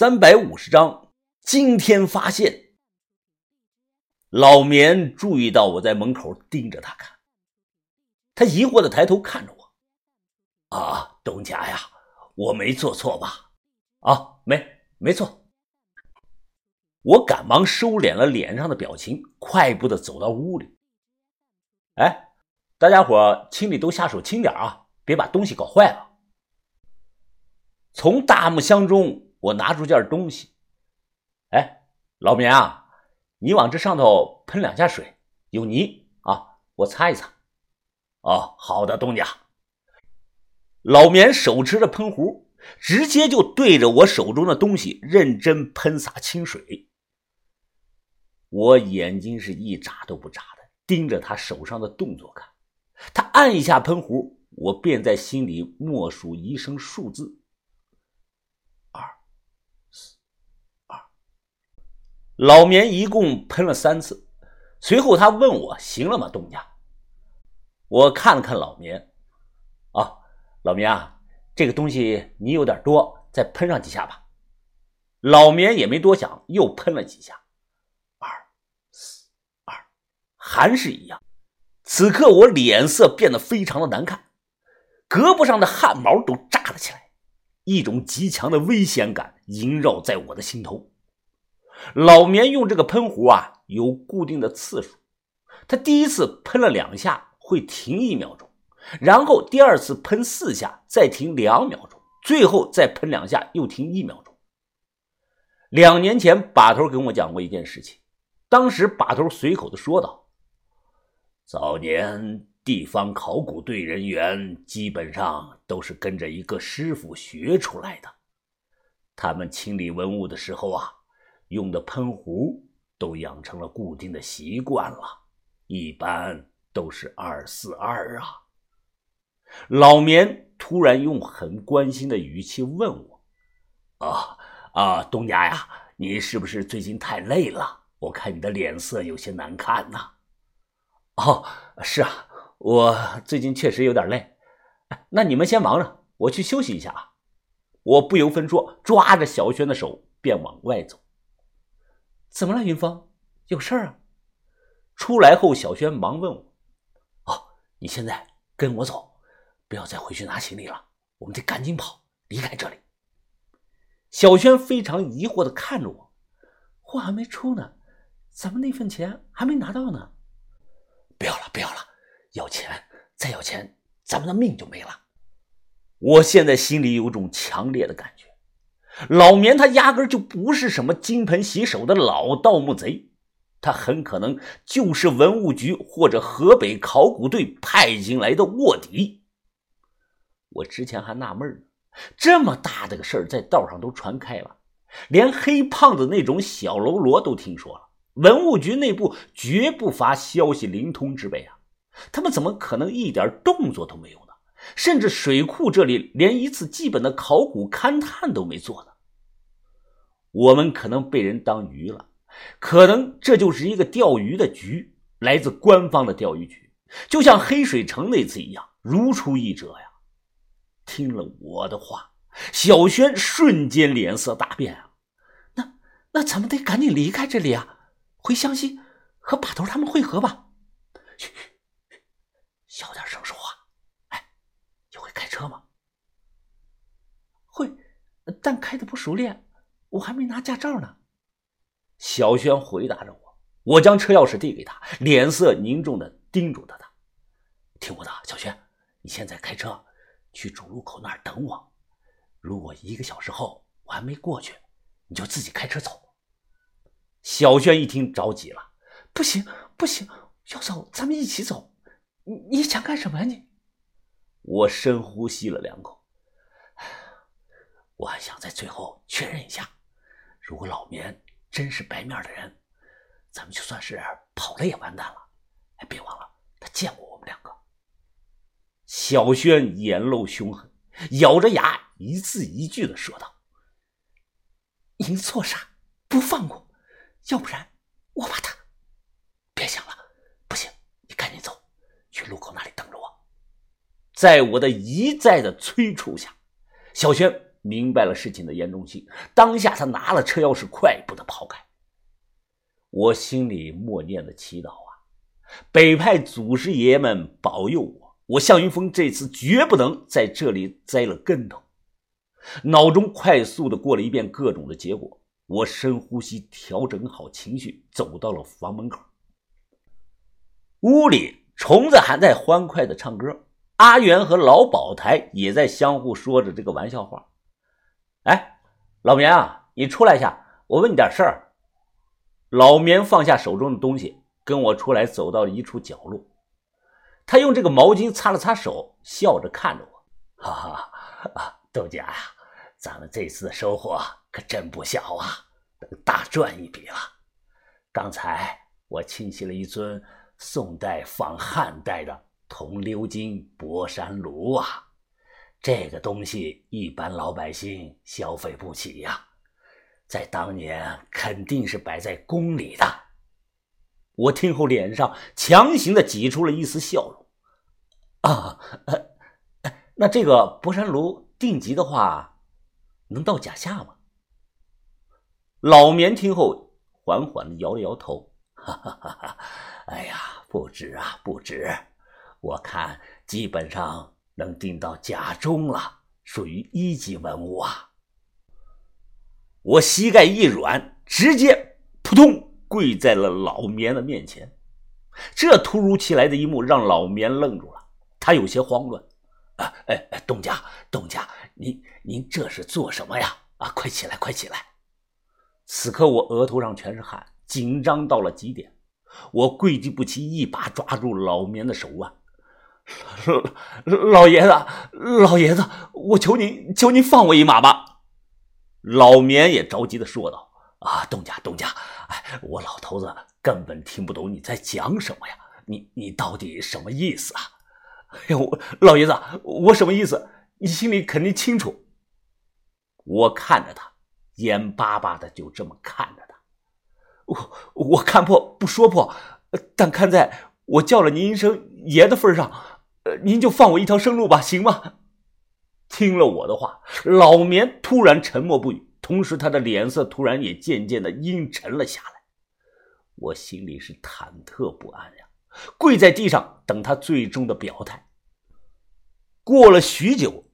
三百五十章，惊天发现。老棉注意到我在门口盯着他看，他疑惑的抬头看着我：“啊，东家呀，我没做错吧？啊，没，没错。”我赶忙收敛了脸上的表情，快步的走到屋里。哎，大家伙清理都下手轻点啊，别把东西搞坏了。从大木箱中。我拿出件东西，哎，老棉啊，你往这上头喷两下水，有泥啊，我擦一擦。哦，好的，东家。老棉手持着喷壶，直接就对着我手中的东西认真喷洒清水。我眼睛是一眨都不眨的盯着他手上的动作看，他按一下喷壶，我便在心里默数一声数字。老棉一共喷了三次，随后他问我：“行了吗，东家？”我看了看老棉，啊，老棉啊，这个东西你有点多，再喷上几下吧。老棉也没多想，又喷了几下，二四二，还是一样。此刻我脸色变得非常的难看，胳膊上的汗毛都炸了起来，一种极强的危险感萦绕在我的心头。老棉用这个喷壶啊，有固定的次数。他第一次喷了两下，会停一秒钟，然后第二次喷四下，再停两秒钟，最后再喷两下，又停一秒钟。两年前，把头跟我讲过一件事情，当时把头随口的说道：“早年地方考古队人员基本上都是跟着一个师傅学出来的，他们清理文物的时候啊。”用的喷壶都养成了固定的习惯了，一般都是二四二啊。老棉突然用很关心的语气问我：“啊啊，东家呀，你是不是最近太累了？我看你的脸色有些难看呐。”“哦，是啊，我最近确实有点累。那你们先忙着，我去休息一下啊。”我不由分说，抓着小轩的手便往外走。怎么了，云峰？有事儿啊？出来后，小轩忙问我：“哦，你现在跟我走，不要再回去拿行李了，我们得赶紧跑，离开这里。”小轩非常疑惑的看着我：“货还没出呢，咱们那份钱还没拿到呢。”“不要了，不要了，要钱再要钱，咱们的命就没了。”我现在心里有种强烈的感觉。老棉他压根就不是什么金盆洗手的老盗墓贼，他很可能就是文物局或者河北考古队派进来的卧底。我之前还纳闷呢，这么大的个事儿在道上都传开了，连黑胖子那种小喽啰都听说了，文物局内部绝不乏消息灵通之辈啊，他们怎么可能一点动作都没有呢？甚至水库这里连一次基本的考古勘探都没做呢。我们可能被人当鱼了，可能这就是一个钓鱼的局，来自官方的钓鱼局，就像黑水城那次一样，如出一辙呀。听了我的话，小轩瞬间脸色大变啊！那那咱们得赶紧离开这里啊，回湘西和把头他们会合吧。嘘，小点声说话。哎，你会开车吗？会，但开的不熟练，我还没拿驾照呢。小轩回答着我，我将车钥匙递给他，脸色凝重的叮嘱着他：“听我的，小轩，你现在开车去主路口那儿等我。如果一个小时后我还没过去，你就自己开车走。”小轩一听着急了：“不行，不行，要走咱们一起走。你你想干什么呀你？”我深呼吸了两口，我还想在最后确认一下，如果老棉真是白面的人，咱们就算是跑了也完蛋了。哎，别忘了他见过我们两个。小轩眼露凶狠，咬着牙一字一句的说道：“您错杀，不放过，要不然我把他……别想了，不行，你赶紧走，去路口那里等着我。”在我的一再的催促下，小轩明白了事情的严重性，当下他拿了车钥匙，快步的跑开。我心里默念的祈祷啊，北派祖师爷们保佑我，我向云峰这次绝不能在这里栽了跟头。脑中快速的过了一遍各种的结果，我深呼吸，调整好情绪，走到了房门口。屋里虫子还在欢快的唱歌，阿元和老宝台也在相互说着这个玩笑话。哎，老棉啊，你出来一下，我问你点事儿。老棉放下手中的东西，跟我出来，走到了一处角落。他用这个毛巾擦了擦手，笑着看着我：“哈哈，豆家呀，咱们这次的收获可真不小啊，大赚一笔了。刚才我清洗了一尊宋代仿汉代的铜鎏金博山炉啊，这个东西一般老百姓消费不起呀。”在当年肯定是摆在宫里的。我听后脸上强行的挤出了一丝笑容。啊，那这个博山炉定级的话，能到甲下吗？老棉听后缓缓的摇了摇头。哈哈哈哈哎呀，不止啊，不止！我看基本上能定到甲中了，属于一级文物啊。我膝盖一软，直接扑通跪在了老棉的面前。这突如其来的一幕让老棉愣住了，他有些慌乱。啊，哎，东家，东家，您您这是做什么呀？啊，快起来，快起来！此刻我额头上全是汗，紧张到了极点。我跪地不起，一把抓住老棉的手腕。老 老爷子，老爷子，我求您，求您放我一马吧！老棉也着急的说道：“啊，东家，东家，哎，我老头子根本听不懂你在讲什么呀！你你到底什么意思啊？哎呀，我老爷子，我什么意思？你心里肯定清楚。”我看着他，眼巴巴的就这么看着他。我我看破不说破，但看在我叫了您一声爷的份上，您就放我一条生路吧，行吗？听了我的话，老棉突然沉默不语，同时他的脸色突然也渐渐的阴沉了下来。我心里是忐忑不安呀，跪在地上等他最终的表态。过了许久，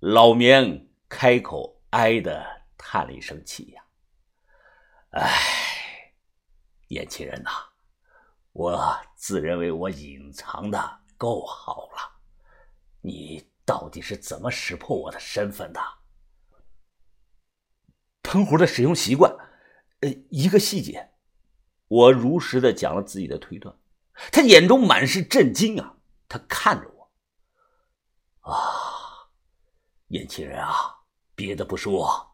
老棉开口哀的叹了一声气呀：“唉，年轻人呐，我自认为我隐藏的够好了，你。”到底是怎么识破我的身份的？喷壶的使用习惯，呃，一个细节，我如实的讲了自己的推断。他眼中满是震惊啊！他看着我，啊，年轻人啊，别的不说，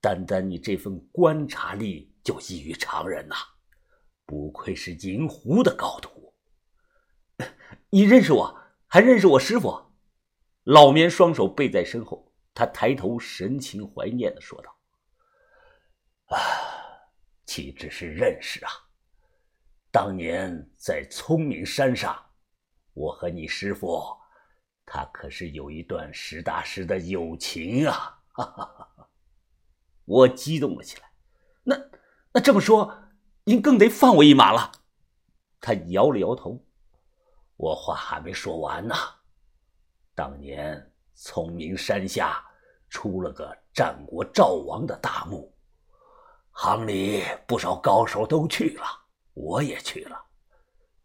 单单你这份观察力就异于常人呐，不愧是银狐的高徒。你认识我，还认识我师傅？老棉双手背在身后，他抬头，神情怀念的说道：“啊，岂止是认识啊！当年在聪明山上，我和你师傅，他可是有一段实打实的友情啊！”哈哈哈！我激动了起来。那那这么说，您更得放我一马了。他摇了摇头。我话还没说完呢。当年聪明山下出了个战国赵王的大墓，行里不少高手都去了，我也去了。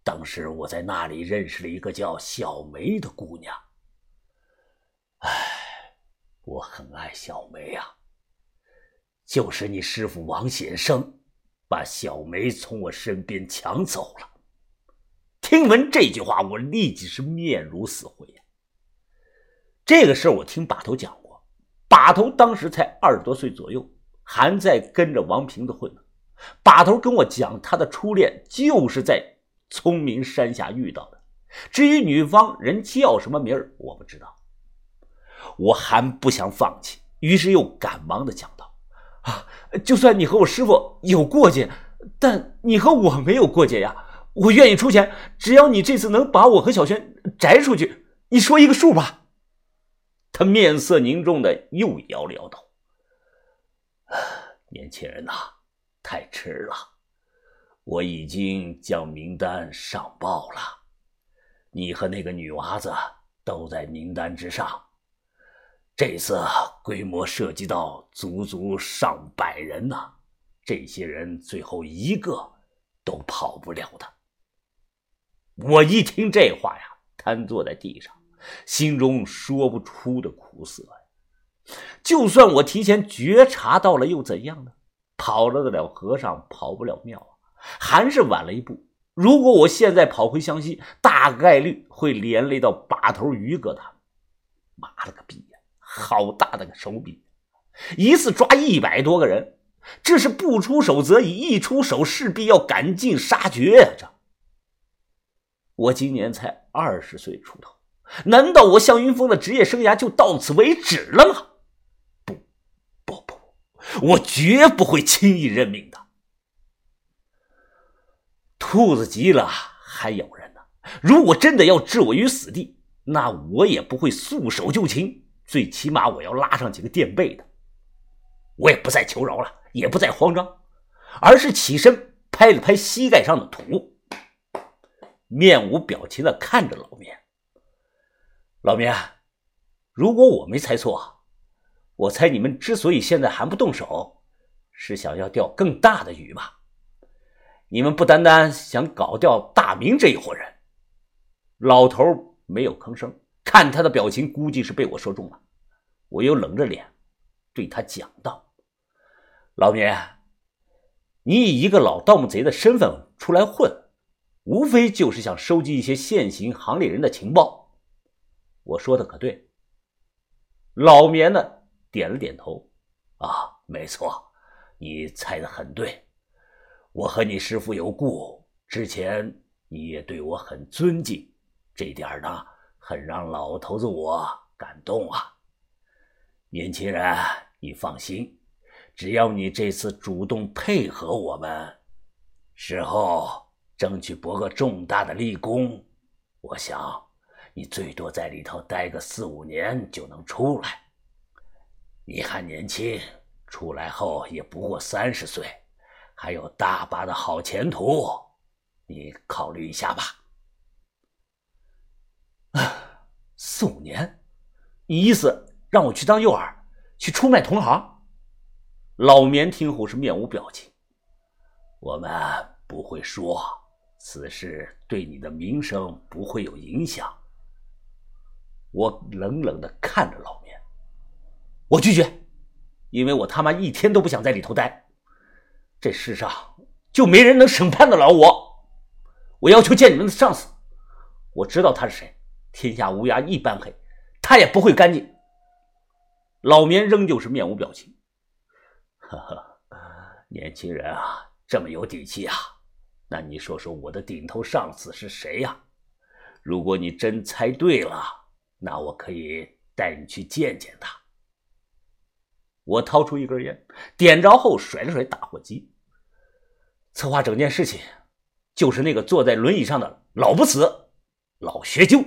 当时我在那里认识了一个叫小梅的姑娘。唉，我很爱小梅啊。就是你师傅王显生把小梅从我身边抢走了。听闻这句话，我立即是面如死灰呀。这个事儿我听把头讲过，把头当时才二十多岁左右，还在跟着王平子混呢。把头跟我讲，他的初恋就是在聪明山下遇到的。至于女方人叫什么名儿，我不知道。我还不想放弃，于是又赶忙的讲道：“啊，就算你和我师傅有过节，但你和我没有过节呀。我愿意出钱，只要你这次能把我和小轩摘出去。你说一个数吧。”他面色凝重的又摇了摇头：“ 年轻人呐，太迟了，我已经将名单上报了，你和那个女娃子都在名单之上。这次规模涉及到足足上百人呢，这些人最后一个都跑不了的。”我一听这话呀，瘫坐在地上，心中说不出的苦涩呀。就算我提前觉察到了，又怎样呢？跑了得了和尚跑不了庙啊，还是晚了一步。如果我现在跑回湘西，大概率会连累到把头于哥他们。妈了个逼呀！好大的个手笔，一次抓一百多个人，这是不出手则已，一出手势必要赶尽杀绝呀！这。我今年才二十岁出头，难道我向云峰的职业生涯就到此为止了吗？不，不，不，我绝不会轻易认命的。兔子急了还咬人呢，如果真的要置我于死地，那我也不会束手就擒，最起码我要拉上几个垫背的。我也不再求饶了，也不再慌张，而是起身拍了拍膝盖上的土。面无表情的看着老棉，老棉，如果我没猜错，我猜你们之所以现在还不动手，是想要钓更大的鱼吧？你们不单单想搞掉大明这一伙人。老头没有吭声，看他的表情，估计是被我说中了。我又冷着脸对他讲道：“老棉，你以一个老盗墓贼的身份出来混。”无非就是想收集一些现行行里人的情报，我说的可对？老棉呢点了点头，啊，没错，你猜的很对。我和你师傅有故，之前你也对我很尊敬，这点呢很让老头子我感动啊。年轻人，你放心，只要你这次主动配合我们，事后。争取博个重大的立功，我想你最多在里头待个四五年就能出来。你还年轻，出来后也不过三十岁，还有大把的好前途，你考虑一下吧。啊，四五年，你意思让我去当诱饵，去出卖同行？老棉听后是面无表情。我们不会说。此事对你的名声不会有影响。我冷冷的看着老面，我拒绝，因为我他妈一天都不想在里头待。这世上就没人能审判得了我。我要求见你们的上司，我知道他是谁，天下乌鸦一般黑，他也不会干净。老棉仍旧是面无表情。呵呵，年轻人啊，这么有底气啊！那你说说我的顶头上司是谁呀？如果你真猜对了，那我可以带你去见见他。我掏出一根烟，点着后甩了甩打火机。策划整件事情，就是那个坐在轮椅上的老不死、老学究。